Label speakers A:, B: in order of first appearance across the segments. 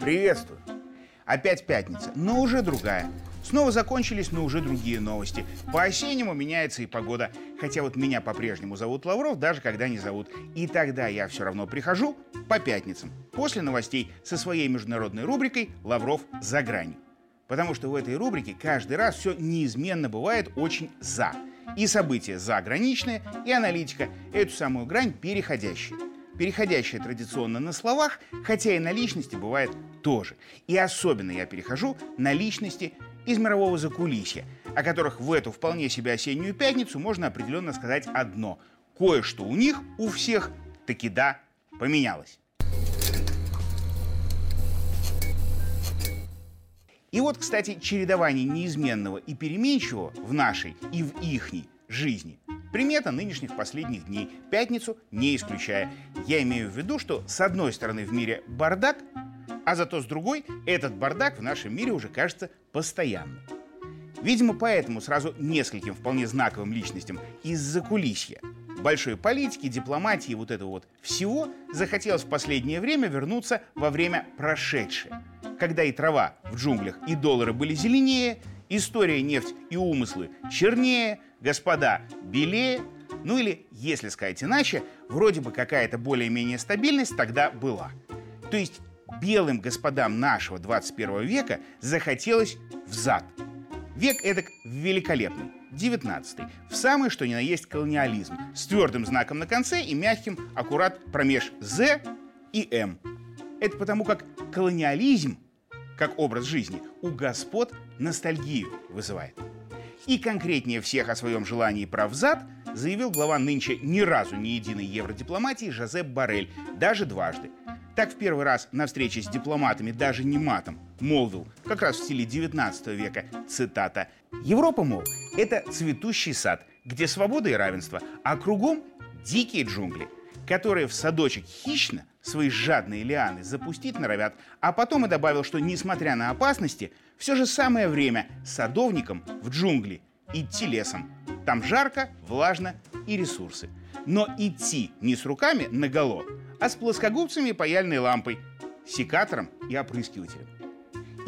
A: Приветствую. Опять пятница, но уже другая. Снова закончились, но уже другие новости. По-осеннему меняется и погода. Хотя вот меня по-прежнему зовут Лавров, даже когда не зовут. И тогда я все равно прихожу по пятницам. После новостей со своей международной рубрикой «Лавров за гранью». Потому что в этой рубрике каждый раз все неизменно бывает очень «за». И события заграничные, и аналитика эту самую грань переходящие переходящая традиционно на словах, хотя и на личности бывает тоже. И особенно я перехожу на личности из мирового закулисья, о которых в эту вполне себе осеннюю пятницу можно определенно сказать одно. Кое-что у них, у всех, таки да, поменялось. И вот, кстати, чередование неизменного и переменчивого в нашей и в ихней жизни – Примета нынешних последних дней, пятницу не исключая. Я имею в виду, что с одной стороны в мире бардак, а зато с другой этот бардак в нашем мире уже кажется постоянным. Видимо, поэтому сразу нескольким вполне знаковым личностям из-за кулисья, большой политики, дипломатии, вот этого вот всего захотелось в последнее время вернуться во время прошедшее, когда и трава в джунглях, и доллары были зеленее, история, нефть и умыслы чернее, господа белее, ну или, если сказать иначе, вроде бы какая-то более-менее стабильность тогда была. То есть белым господам нашего 21 века захотелось взад. Век эдак великолепный, 19 в самый что ни на есть колониализм, с твердым знаком на конце и мягким аккурат промеж «З» и «М». Это потому как колониализм как образ жизни, у господ ностальгию вызывает. И конкретнее всех о своем желании прав зад заявил глава нынче ни разу не единой евродипломатии Жозеп Барель, даже дважды. Так в первый раз на встрече с дипломатами даже не матом молвил, как раз в стиле 19 века, цитата, «Европа, мол, это цветущий сад, где свобода и равенство, а кругом дикие джунгли, которые в садочек хищно свои жадные лианы запустить норовят, а потом и добавил, что, несмотря на опасности, все же самое время садовникам в джунгли идти лесом. Там жарко, влажно и ресурсы. Но идти не с руками наголо, а с плоскогубцами и паяльной лампой, секатором и опрыскивателем.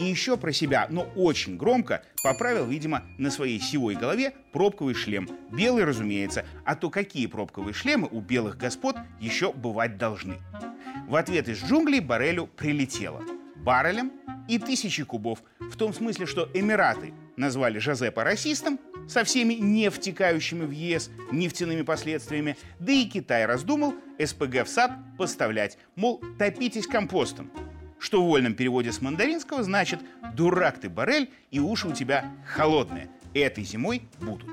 A: И еще про себя, но очень громко, поправил, видимо, на своей сивой голове пробковый шлем. Белый, разумеется, а то какие пробковые шлемы у белых господ еще бывать должны. В ответ из джунглей Барелю прилетело. Баррелем и тысячи кубов. В том смысле, что Эмираты назвали Жозепа расистом со всеми не втекающими в ЕС нефтяными последствиями, да и Китай раздумал СПГ в САД поставлять, мол, топитесь компостом. Что в вольном переводе с мандаринского значит «дурак ты, Барель, и уши у тебя холодные. Этой зимой будут».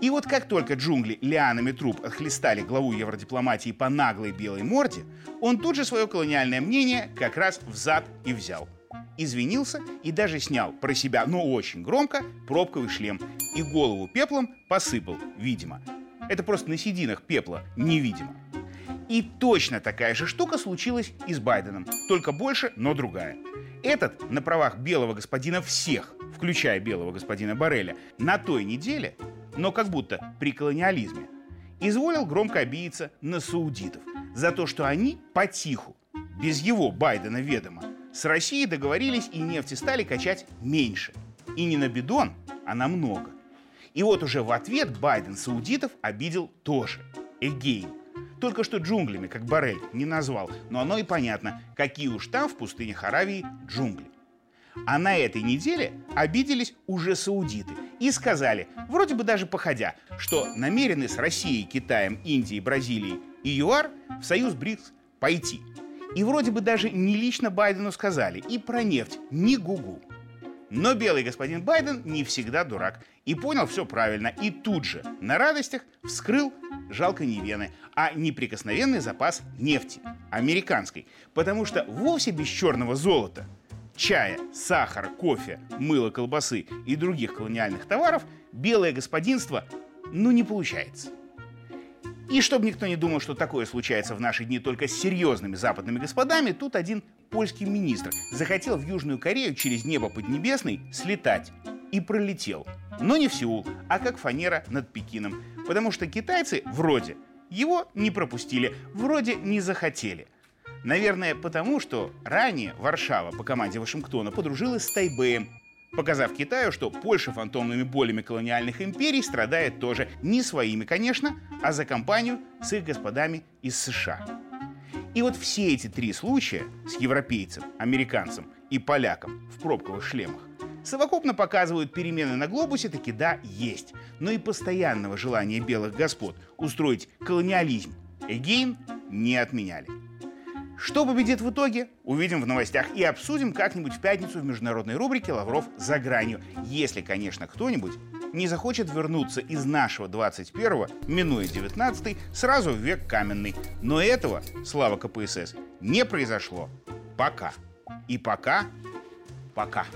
A: И вот как только джунгли лианами труп отхлестали главу евродипломатии по наглой белой морде, он тут же свое колониальное мнение как раз взад и взял. Извинился и даже снял про себя, но очень громко, пробковый шлем и голову пеплом посыпал, видимо. Это просто на сединах пепла невидимо. И точно такая же штука случилась и с Байденом, только больше, но другая. Этот на правах белого господина всех, включая белого господина Барреля, на той неделе но как будто при колониализме, изволил громко обидеться на саудитов за то, что они потиху, без его Байдена ведома, с Россией договорились и нефти стали качать меньше. И не на бидон, а на много. И вот уже в ответ Байден саудитов обидел тоже. Эгейн. Только что джунглями, как Барель, не назвал, но оно и понятно, какие уж там в пустынях Аравии джунгли. А на этой неделе обиделись уже саудиты и сказали, вроде бы даже походя, что намерены с Россией, Китаем, Индией, Бразилией и ЮАР в союз БРИКС пойти. И вроде бы даже не лично Байдену сказали и про нефть, ни гугу. Но белый господин Байден не всегда дурак и понял все правильно. И тут же на радостях вскрыл, жалко не вены, а неприкосновенный запас нефти, американской. Потому что вовсе без черного золота – чая, сахара, кофе, мыла, колбасы и других колониальных товаров белое господинство ну не получается. И чтобы никто не думал, что такое случается в наши дни только с серьезными западными господами, тут один польский министр захотел в Южную Корею через небо Поднебесной слетать и пролетел. Но не в Сеул, а как фанера над Пекином, Потому что китайцы вроде его не пропустили, вроде не захотели. Наверное, потому что ранее Варшава по команде Вашингтона подружилась с Тайбэем, показав Китаю, что Польша фантомными болями колониальных империй страдает тоже не своими, конечно, а за компанию с их господами из США. И вот все эти три случая с европейцем, американцем и поляком в пробковых шлемах совокупно показывают перемены на глобусе таки да есть, но и постоянного желания белых господ устроить колониализм Эгейн не отменяли. Что победит в итоге, увидим в новостях и обсудим как-нибудь в пятницу в международной рубрике «Лавров за гранью», если, конечно, кто-нибудь не захочет вернуться из нашего 21-го, минуя 19-й, сразу в век каменный. Но этого, слава КПСС, не произошло. Пока. И пока, пока.